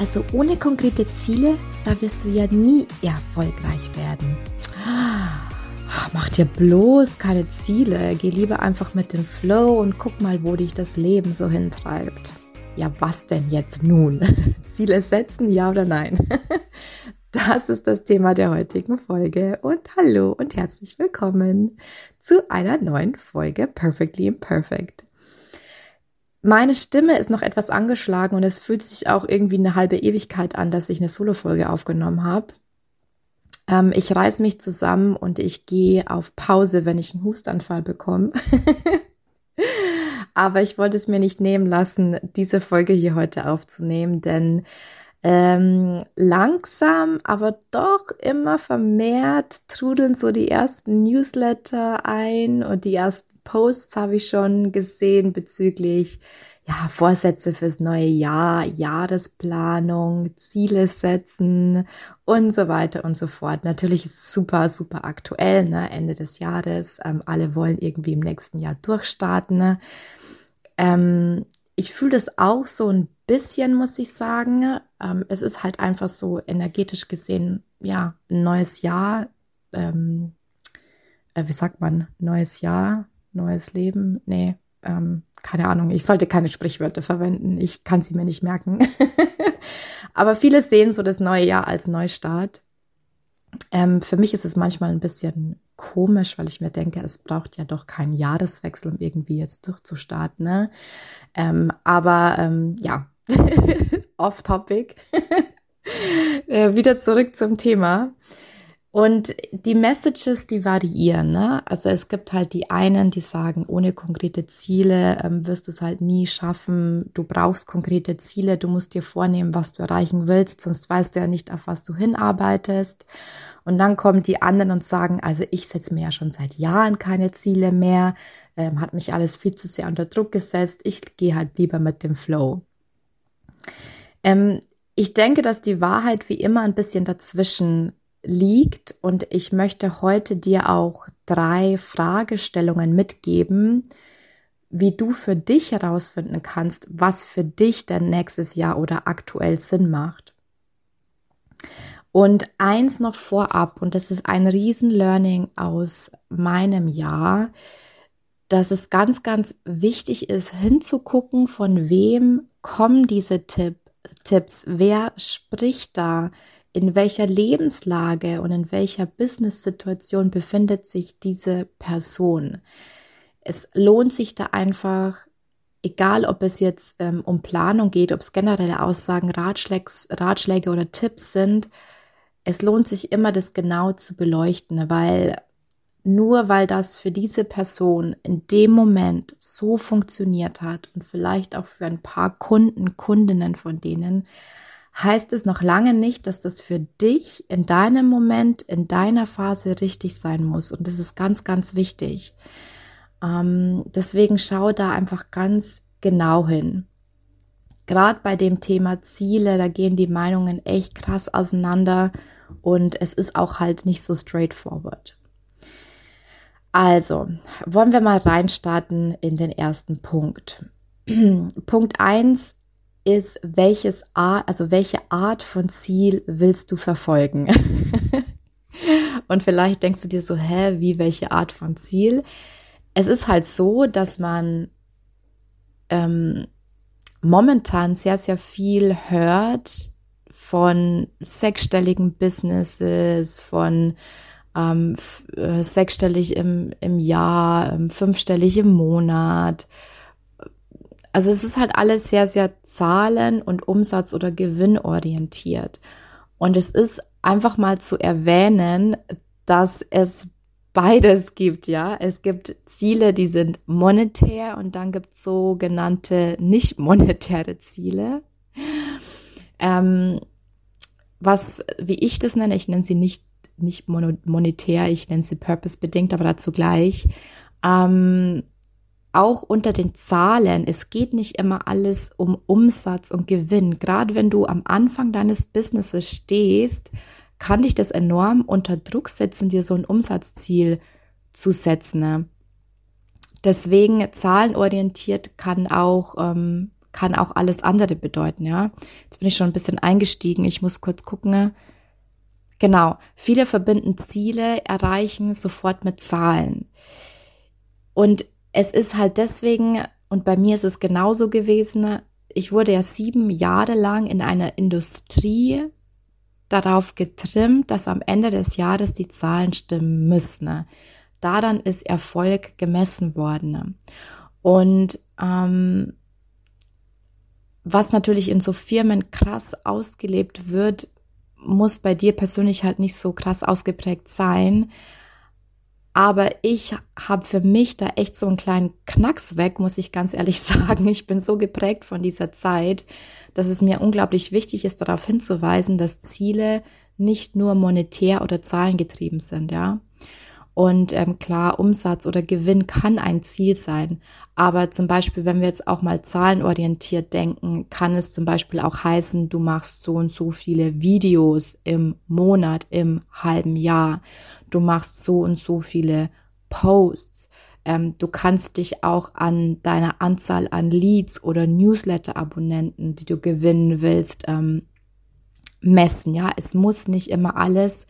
Also ohne konkrete Ziele, da wirst du ja nie erfolgreich werden. Mach dir bloß keine Ziele. Geh lieber einfach mit dem Flow und guck mal, wo dich das Leben so hintreibt. Ja, was denn jetzt nun? Ziele setzen, ja oder nein? Das ist das Thema der heutigen Folge. Und hallo und herzlich willkommen zu einer neuen Folge Perfectly Imperfect. Meine Stimme ist noch etwas angeschlagen und es fühlt sich auch irgendwie eine halbe Ewigkeit an, dass ich eine Solo-Folge aufgenommen habe. Ähm, ich reiß mich zusammen und ich gehe auf Pause, wenn ich einen Hustanfall bekomme. Aber ich wollte es mir nicht nehmen lassen, diese Folge hier heute aufzunehmen, denn ähm, langsam, aber doch immer vermehrt trudeln so die ersten Newsletter ein und die ersten Posts habe ich schon gesehen bezüglich ja, Vorsätze fürs neue Jahr, Jahresplanung, Ziele setzen und so weiter und so fort. Natürlich ist es super, super aktuell, ne? Ende des Jahres. Ähm, alle wollen irgendwie im nächsten Jahr durchstarten. Ne? Ähm, ich fühle das auch so ein bisschen, muss ich sagen. Ähm, es ist halt einfach so energetisch gesehen, ja, ein neues Jahr. Ähm, äh, wie sagt man? Neues Jahr, neues Leben. Nee, ähm, keine Ahnung. Ich sollte keine Sprichwörter verwenden. Ich kann sie mir nicht merken. Aber viele sehen so das neue Jahr als Neustart. Ähm, für mich ist es manchmal ein bisschen komisch, weil ich mir denke, es braucht ja doch keinen Jahreswechsel, um irgendwie jetzt durchzustarten. Ne? Ähm, aber ähm, ja, off-topic. äh, wieder zurück zum Thema. Und die Messages, die variieren. Ne? Also es gibt halt die einen, die sagen, ohne konkrete Ziele ähm, wirst du es halt nie schaffen. Du brauchst konkrete Ziele. Du musst dir vornehmen, was du erreichen willst, sonst weißt du ja nicht, auf was du hinarbeitest. Und dann kommen die anderen und sagen, also ich setze mir ja schon seit Jahren keine Ziele mehr, ähm, hat mich alles viel zu sehr unter Druck gesetzt. Ich gehe halt lieber mit dem Flow. Ähm, ich denke, dass die Wahrheit wie immer ein bisschen dazwischen liegt und ich möchte heute dir auch drei Fragestellungen mitgeben, wie du für dich herausfinden kannst, was für dich denn nächstes Jahr oder aktuell Sinn macht. Und eins noch vorab, und das ist ein Riesen-Learning aus meinem Jahr, dass es ganz, ganz wichtig ist, hinzugucken, von wem kommen diese Tipp, Tipps, wer spricht da, in welcher Lebenslage und in welcher Business-Situation befindet sich diese Person. Es lohnt sich da einfach, egal ob es jetzt ähm, um Planung geht, ob es generelle Aussagen, Ratschlägs, Ratschläge oder Tipps sind, es lohnt sich immer, das genau zu beleuchten, weil nur weil das für diese Person in dem Moment so funktioniert hat und vielleicht auch für ein paar Kunden, Kundinnen von denen, heißt es noch lange nicht, dass das für dich in deinem Moment, in deiner Phase richtig sein muss. Und das ist ganz, ganz wichtig. Ähm, deswegen schau da einfach ganz genau hin. Gerade bei dem Thema Ziele, da gehen die Meinungen echt krass auseinander und es ist auch halt nicht so straightforward. Also, wollen wir mal reinstarten in den ersten Punkt. Punkt eins ist, welches Art, also welche Art von Ziel willst du verfolgen? Und vielleicht denkst du dir so, hä, wie welche Art von Ziel? Es ist halt so, dass man ähm, momentan sehr, sehr viel hört von sechsstelligen Businesses, von ähm, äh, sechsstellig im, im Jahr, ähm, fünfstellig im Monat also es ist halt alles sehr, sehr zahlen- und Umsatz- oder gewinnorientiert. Und es ist einfach mal zu erwähnen, dass es beides gibt, ja. Es gibt Ziele, die sind monetär und dann gibt es sogenannte nicht monetäre Ziele. Ähm, was, wie ich das nenne, ich nenne sie nicht, nicht monetär, ich nenne sie purpose-bedingt, aber dazu gleich. Ähm, auch unter den Zahlen, es geht nicht immer alles um Umsatz und Gewinn. Gerade wenn du am Anfang deines Businesses stehst, kann dich das enorm unter Druck setzen, dir so ein Umsatzziel zu setzen. Ne? Deswegen zahlenorientiert kann auch ähm, kann auch alles andere bedeuten, ja. Jetzt bin ich schon ein bisschen eingestiegen. Ich muss kurz gucken. Genau. Viele verbinden Ziele erreichen sofort mit Zahlen. Und es ist halt deswegen, und bei mir ist es genauso gewesen, ich wurde ja sieben Jahre lang in einer Industrie darauf getrimmt, dass am Ende des Jahres die Zahlen stimmen müssen. Daran ist Erfolg gemessen worden. Und ähm, was natürlich in so Firmen krass ausgelebt wird, muss bei dir persönlich halt nicht so krass ausgeprägt sein. Aber ich habe für mich da echt so einen kleinen Knacks weg, muss ich ganz ehrlich sagen. Ich bin so geprägt von dieser Zeit, dass es mir unglaublich wichtig ist, darauf hinzuweisen, dass Ziele nicht nur monetär oder zahlengetrieben sind, ja. Und ähm, klar, Umsatz oder Gewinn kann ein Ziel sein. Aber zum Beispiel, wenn wir jetzt auch mal zahlenorientiert denken, kann es zum Beispiel auch heißen, du machst so und so viele Videos im Monat, im halben Jahr. Du machst so und so viele Posts. Ähm, du kannst dich auch an deiner Anzahl an Leads oder Newsletter-Abonnenten, die du gewinnen willst, ähm, messen. Ja, es muss nicht immer alles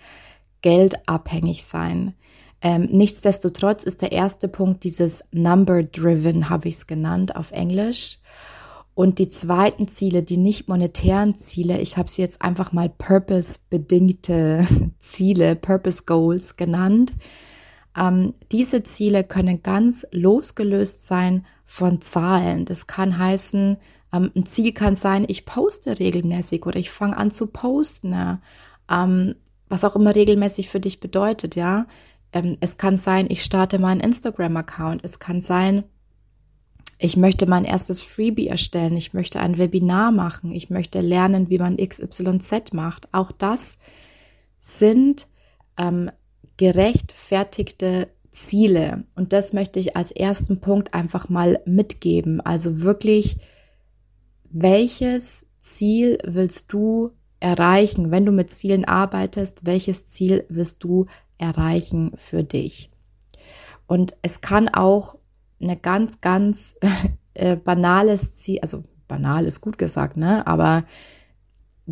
geldabhängig sein. Ähm, nichtsdestotrotz ist der erste Punkt dieses Number-Driven, habe ich es genannt auf Englisch. Und die zweiten Ziele, die nicht monetären Ziele, ich habe sie jetzt einfach mal Purpose-bedingte Ziele, Purpose Goals genannt. Ähm, diese Ziele können ganz losgelöst sein von Zahlen. Das kann heißen, ähm, ein Ziel kann sein, ich poste regelmäßig oder ich fange an zu posten. Ja. Ähm, was auch immer regelmäßig für dich bedeutet, ja. Ähm, es kann sein, ich starte meinen Instagram-Account. Es kann sein, ich möchte mein erstes Freebie erstellen. Ich möchte ein Webinar machen. Ich möchte lernen, wie man XYZ macht. Auch das sind ähm, gerechtfertigte Ziele. Und das möchte ich als ersten Punkt einfach mal mitgeben. Also wirklich, welches Ziel willst du erreichen, wenn du mit Zielen arbeitest? Welches Ziel wirst du erreichen für dich. Und es kann auch eine ganz, ganz äh, banales Ziel, also banal ist gut gesagt, ne? Aber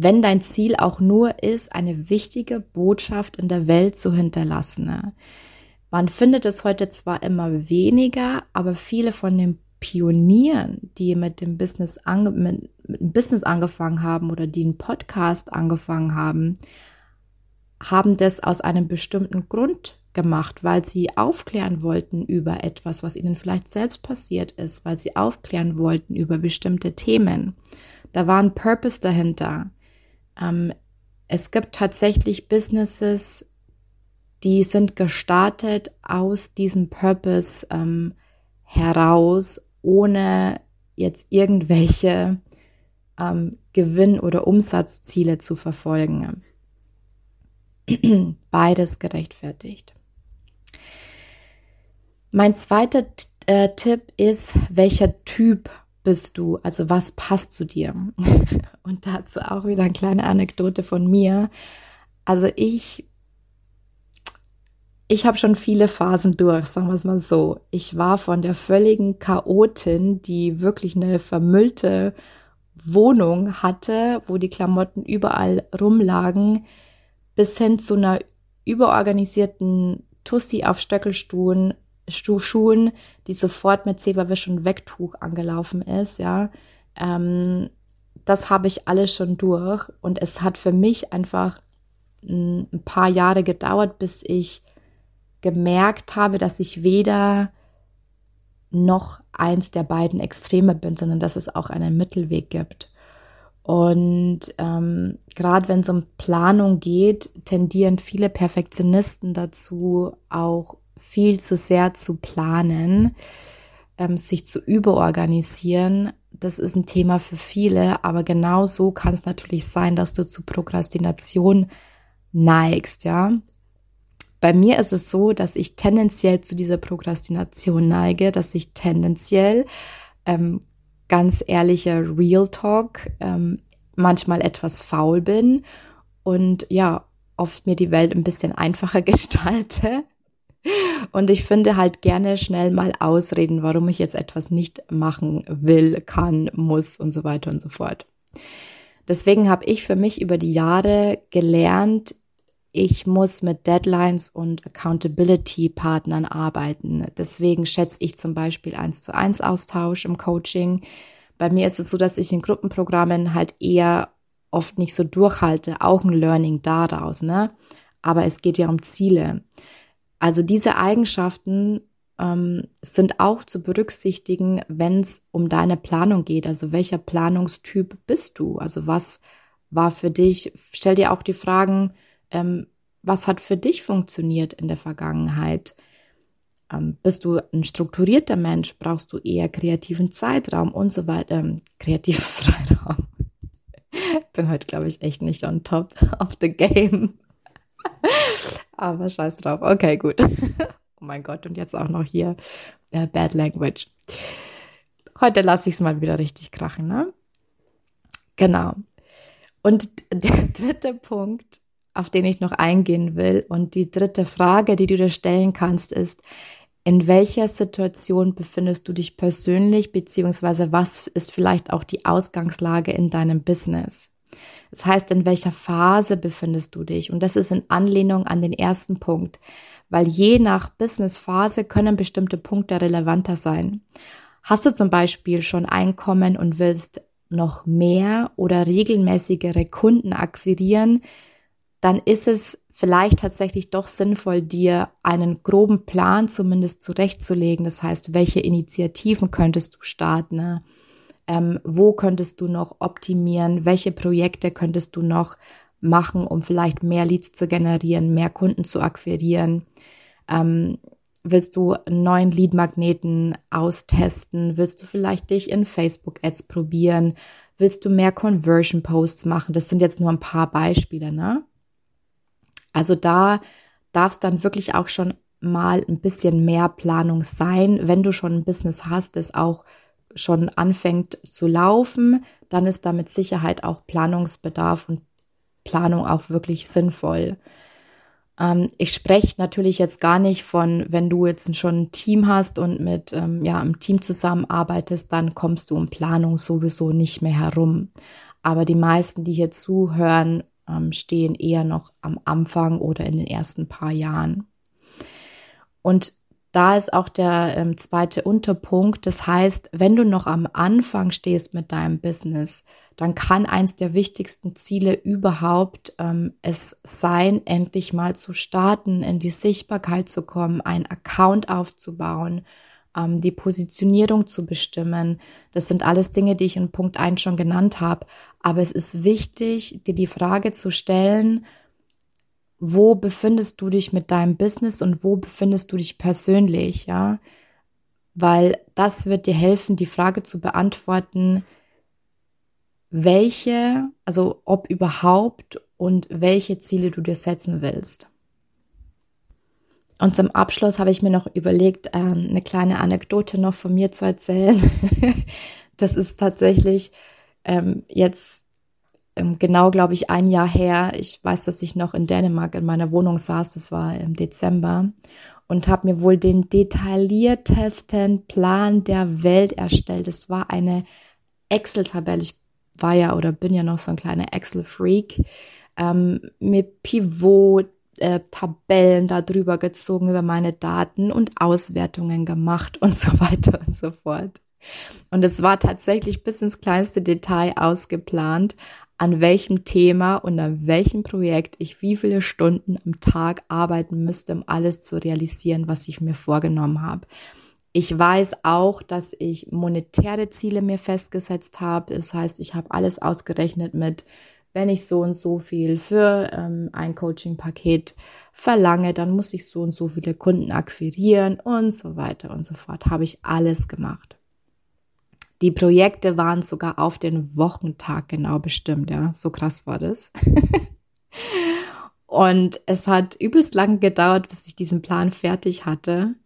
wenn dein Ziel auch nur ist, eine wichtige Botschaft in der Welt zu hinterlassen. Ne? Man findet es heute zwar immer weniger, aber viele von den Pionieren, die mit dem Business, ange mit, mit dem Business angefangen haben oder die einen Podcast angefangen haben, haben das aus einem bestimmten Grund gemacht, weil sie aufklären wollten über etwas, was ihnen vielleicht selbst passiert ist, weil sie aufklären wollten über bestimmte Themen. Da war ein Purpose dahinter. Ähm, es gibt tatsächlich Businesses, die sind gestartet aus diesem Purpose ähm, heraus, ohne jetzt irgendwelche ähm, Gewinn- oder Umsatzziele zu verfolgen. Beides gerechtfertigt. Mein zweiter äh, Tipp ist, welcher Typ bist du? Also was passt zu dir? Und dazu auch wieder eine kleine Anekdote von mir. Also ich ich habe schon viele Phasen durch, sagen wir es mal so. Ich war von der völligen Chaotin, die wirklich eine vermüllte Wohnung hatte, wo die Klamotten überall rumlagen, bis hin zu einer überorganisierten Tussi auf Stöckelschuhen, Schuhen, die sofort mit Zeberwisch und Wegtuch angelaufen ist, ja. Ähm, das habe ich alles schon durch und es hat für mich einfach ein paar Jahre gedauert, bis ich gemerkt habe, dass ich weder noch eins der beiden Extreme bin, sondern dass es auch einen Mittelweg gibt. Und ähm, gerade wenn es um Planung geht, tendieren viele Perfektionisten dazu, auch viel zu sehr zu planen, ähm, sich zu überorganisieren. Das ist ein Thema für viele, aber genau so kann es natürlich sein, dass du zu Prokrastination neigst, ja. Bei mir ist es so, dass ich tendenziell zu dieser Prokrastination neige, dass ich tendenziell ähm, ganz ehrlicher Real Talk ähm, manchmal etwas faul bin und ja, oft mir die Welt ein bisschen einfacher gestalte. Und ich finde halt gerne schnell mal Ausreden, warum ich jetzt etwas nicht machen will, kann, muss und so weiter und so fort. Deswegen habe ich für mich über die Jahre gelernt, ich muss mit Deadlines und Accountability-Partnern arbeiten. Deswegen schätze ich zum Beispiel eins zu eins Austausch im Coaching. Bei mir ist es so, dass ich in Gruppenprogrammen halt eher oft nicht so durchhalte, auch ein Learning daraus, ne? Aber es geht ja um Ziele. Also diese Eigenschaften ähm, sind auch zu berücksichtigen, wenn es um deine Planung geht. Also welcher Planungstyp bist du? Also was war für dich? Stell dir auch die Fragen, ähm, was hat für dich funktioniert in der Vergangenheit? Ähm, bist du ein strukturierter Mensch? Brauchst du eher kreativen Zeitraum und so weiter? Ähm, kreativen Freiraum. Bin heute, glaube ich, echt nicht on top of the game. Aber scheiß drauf. Okay, gut. oh mein Gott, und jetzt auch noch hier äh, Bad Language. Heute lasse ich es mal wieder richtig krachen, ne? Genau. Und der dritte Punkt, auf den ich noch eingehen will, und die dritte Frage, die du dir stellen kannst, ist, in welcher Situation befindest du dich persönlich, beziehungsweise was ist vielleicht auch die Ausgangslage in deinem Business? Das heißt, in welcher Phase befindest du dich? Und das ist in Anlehnung an den ersten Punkt, weil je nach Businessphase können bestimmte Punkte relevanter sein. Hast du zum Beispiel schon Einkommen und willst noch mehr oder regelmäßigere Kunden akquirieren, dann ist es vielleicht tatsächlich doch sinnvoll, dir einen groben Plan zumindest zurechtzulegen. Das heißt, welche Initiativen könntest du starten? Ähm, wo könntest du noch optimieren? Welche Projekte könntest du noch machen, um vielleicht mehr Leads zu generieren, mehr Kunden zu akquirieren? Ähm, willst du einen neuen Lead-Magneten austesten? Willst du vielleicht dich in Facebook-Ads probieren? Willst du mehr Conversion-Posts machen? Das sind jetzt nur ein paar Beispiele, ne? Also da darf es dann wirklich auch schon mal ein bisschen mehr Planung sein. Wenn du schon ein Business hast, das auch schon anfängt zu laufen, dann ist da mit Sicherheit auch Planungsbedarf und Planung auch wirklich sinnvoll. Ähm, ich spreche natürlich jetzt gar nicht von, wenn du jetzt schon ein Team hast und mit ähm, ja, einem Team zusammenarbeitest, dann kommst du um Planung sowieso nicht mehr herum. Aber die meisten, die hier zuhören, ähm, stehen eher noch am Anfang oder in den ersten paar Jahren. Und da ist auch der ähm, zweite Unterpunkt. Das heißt, wenn du noch am Anfang stehst mit deinem Business, dann kann eins der wichtigsten Ziele überhaupt ähm, es sein, endlich mal zu starten, in die Sichtbarkeit zu kommen, einen Account aufzubauen, ähm, die Positionierung zu bestimmen. Das sind alles Dinge, die ich in Punkt 1 schon genannt habe. Aber es ist wichtig, dir die Frage zu stellen, wo befindest du dich mit deinem Business und wo befindest du dich persönlich, ja? Weil das wird dir helfen, die Frage zu beantworten, welche, also ob überhaupt und welche Ziele du dir setzen willst. Und zum Abschluss habe ich mir noch überlegt, ähm, eine kleine Anekdote noch von mir zu erzählen. das ist tatsächlich ähm, jetzt ähm, genau, glaube ich, ein Jahr her. Ich weiß, dass ich noch in Dänemark in meiner Wohnung saß. Das war im Dezember und habe mir wohl den detailliertesten Plan der Welt erstellt. Es war eine Excel-Tabelle. Ich war ja oder bin ja noch so ein kleiner Excel-Freak. Ähm, mit Pivot, äh, Tabellen darüber gezogen über meine Daten und Auswertungen gemacht und so weiter und so fort. Und es war tatsächlich bis ins kleinste Detail ausgeplant, an welchem Thema und an welchem Projekt ich wie viele Stunden am Tag arbeiten müsste, um alles zu realisieren, was ich mir vorgenommen habe. Ich weiß auch, dass ich monetäre Ziele mir festgesetzt habe. Das heißt, ich habe alles ausgerechnet mit wenn ich so und so viel für ähm, ein Coaching-Paket verlange, dann muss ich so und so viele Kunden akquirieren und so weiter und so fort. Habe ich alles gemacht. Die Projekte waren sogar auf den Wochentag genau bestimmt, ja. So krass war das. und es hat übelst lang gedauert, bis ich diesen Plan fertig hatte.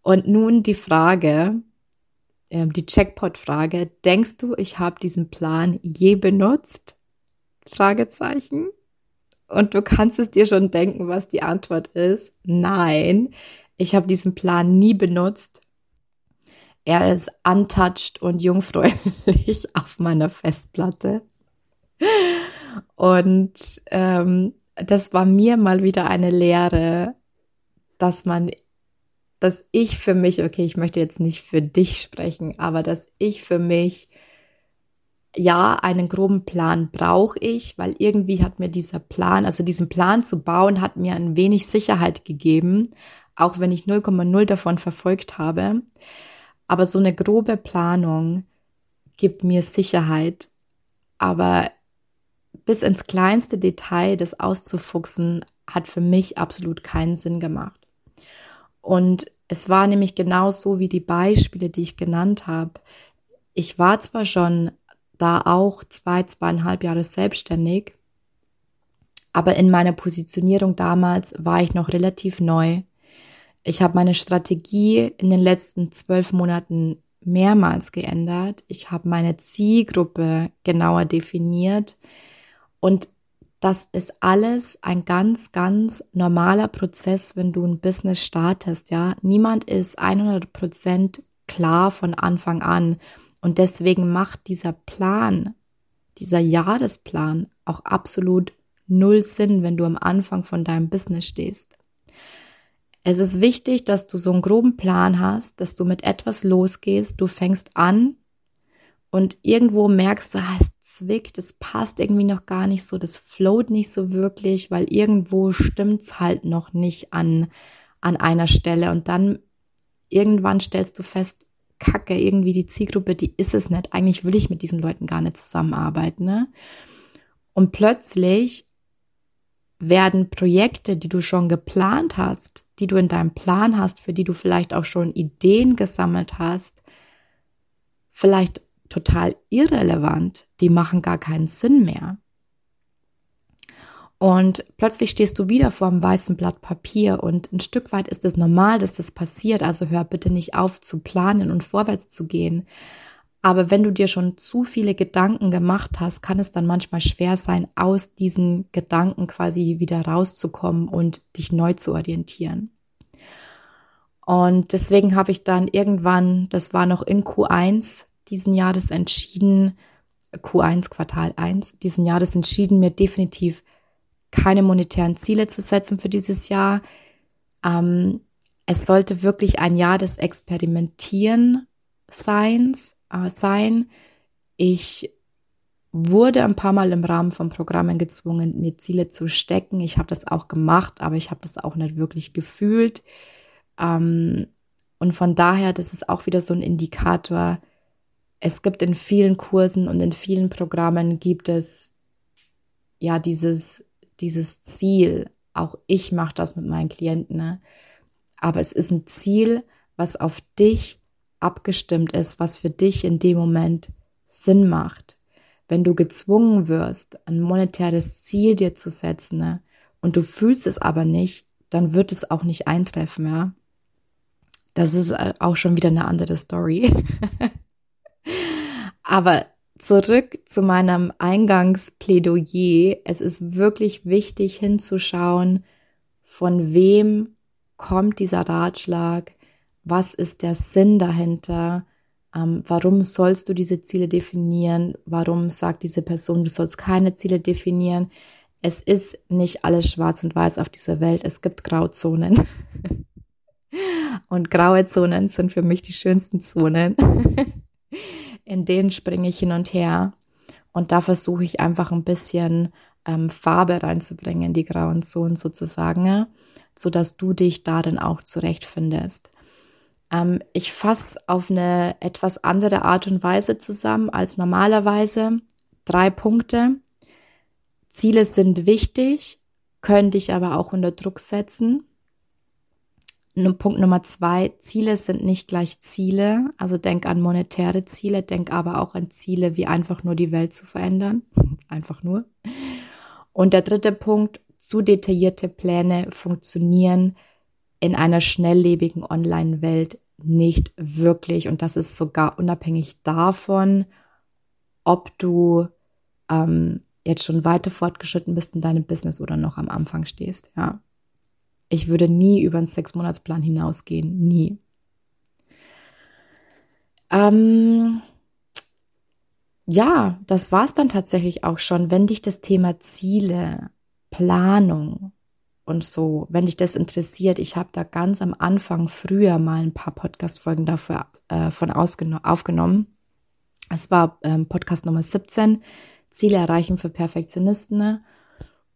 Und nun die Frage, äh, die Checkpot-Frage, denkst du, ich habe diesen Plan je benutzt? Fragezeichen. Und du kannst es dir schon denken, was die Antwort ist. Nein, ich habe diesen Plan nie benutzt. Er ist untouched und jungfräulich auf meiner Festplatte. Und ähm, das war mir mal wieder eine Lehre, dass man, dass ich für mich, okay, ich möchte jetzt nicht für dich sprechen, aber dass ich für mich ja, einen groben Plan brauche ich, weil irgendwie hat mir dieser Plan, also diesen Plan zu bauen, hat mir ein wenig Sicherheit gegeben, auch wenn ich 0,0 davon verfolgt habe. Aber so eine grobe Planung gibt mir Sicherheit. Aber bis ins kleinste Detail das auszufuchsen, hat für mich absolut keinen Sinn gemacht. Und es war nämlich genau so wie die Beispiele, die ich genannt habe. Ich war zwar schon da auch zwei, zweieinhalb Jahre selbstständig. Aber in meiner Positionierung damals war ich noch relativ neu. Ich habe meine Strategie in den letzten zwölf Monaten mehrmals geändert. Ich habe meine Zielgruppe genauer definiert. Und das ist alles ein ganz, ganz normaler Prozess, wenn du ein Business startest, ja. Niemand ist 100 Prozent klar von Anfang an. Und deswegen macht dieser Plan, dieser Jahresplan auch absolut null Sinn, wenn du am Anfang von deinem Business stehst. Es ist wichtig, dass du so einen groben Plan hast, dass du mit etwas losgehst, du fängst an und irgendwo merkst du, ah, es zwickt, es passt irgendwie noch gar nicht so, das float nicht so wirklich, weil irgendwo stimmt's halt noch nicht an, an einer Stelle und dann irgendwann stellst du fest, Kacke, irgendwie die Zielgruppe, die ist es nicht. Eigentlich will ich mit diesen Leuten gar nicht zusammenarbeiten. Ne? Und plötzlich werden Projekte, die du schon geplant hast, die du in deinem Plan hast, für die du vielleicht auch schon Ideen gesammelt hast, vielleicht total irrelevant. Die machen gar keinen Sinn mehr. Und plötzlich stehst du wieder vor einem weißen Blatt Papier und ein Stück weit ist es normal, dass das passiert. Also hör bitte nicht auf zu planen und vorwärts zu gehen. Aber wenn du dir schon zu viele Gedanken gemacht hast, kann es dann manchmal schwer sein, aus diesen Gedanken quasi wieder rauszukommen und dich neu zu orientieren. Und deswegen habe ich dann irgendwann, das war noch in Q1 diesen Jahres entschieden, Q1 Quartal 1 diesen Jahres entschieden, mir definitiv keine monetären Ziele zu setzen für dieses Jahr. Ähm, es sollte wirklich ein Jahr des Experimentieren Seins, äh, sein. Ich wurde ein paar Mal im Rahmen von Programmen gezwungen, mir Ziele zu stecken. Ich habe das auch gemacht, aber ich habe das auch nicht wirklich gefühlt. Ähm, und von daher, das ist auch wieder so ein Indikator. Es gibt in vielen Kursen und in vielen Programmen gibt es ja dieses dieses Ziel, auch ich mache das mit meinen Klienten, ne? aber es ist ein Ziel, was auf dich abgestimmt ist, was für dich in dem Moment Sinn macht. Wenn du gezwungen wirst, ein monetäres Ziel dir zu setzen ne? und du fühlst es aber nicht, dann wird es auch nicht eintreffen, ja. Das ist äh, auch schon wieder eine andere Story. aber Zurück zu meinem Eingangsplädoyer. Es ist wirklich wichtig hinzuschauen, von wem kommt dieser Ratschlag, was ist der Sinn dahinter, ähm, warum sollst du diese Ziele definieren, warum sagt diese Person, du sollst keine Ziele definieren. Es ist nicht alles schwarz und weiß auf dieser Welt, es gibt Grauzonen. und graue Zonen sind für mich die schönsten Zonen. in denen springe ich hin und her. Und da versuche ich einfach ein bisschen ähm, Farbe reinzubringen in die grauen Zonen sozusagen, so dass du dich darin auch zurechtfindest. Ähm, ich fasse auf eine etwas andere Art und Weise zusammen als normalerweise. Drei Punkte. Ziele sind wichtig, können dich aber auch unter Druck setzen. Punkt Nummer zwei, Ziele sind nicht gleich Ziele. Also denk an monetäre Ziele, denk aber auch an Ziele, wie einfach nur die Welt zu verändern. Einfach nur. Und der dritte Punkt, zu detaillierte Pläne funktionieren in einer schnelllebigen Online-Welt nicht wirklich. Und das ist sogar unabhängig davon, ob du ähm, jetzt schon weiter fortgeschritten bist in deinem Business oder noch am Anfang stehst. Ja. Ich würde nie über einen Sechsmonatsplan hinausgehen. Nie. Ähm, ja, das war es dann tatsächlich auch schon. Wenn dich das Thema Ziele, Planung und so, wenn dich das interessiert, ich habe da ganz am Anfang früher mal ein paar Podcast-Folgen dafür äh, aufgenommen. Es war ähm, Podcast Nummer 17, Ziele erreichen für Perfektionisten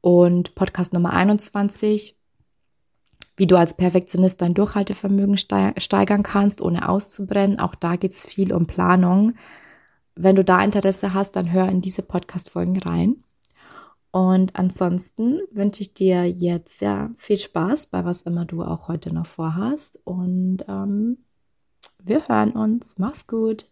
und Podcast Nummer 21, wie du als Perfektionist dein Durchhaltevermögen steigern kannst, ohne auszubrennen. Auch da geht es viel um Planung. Wenn du da Interesse hast, dann hör in diese Podcast-Folgen rein. Und ansonsten wünsche ich dir jetzt ja viel Spaß bei was immer du auch heute noch vorhast. Und ähm, wir hören uns. Mach's gut.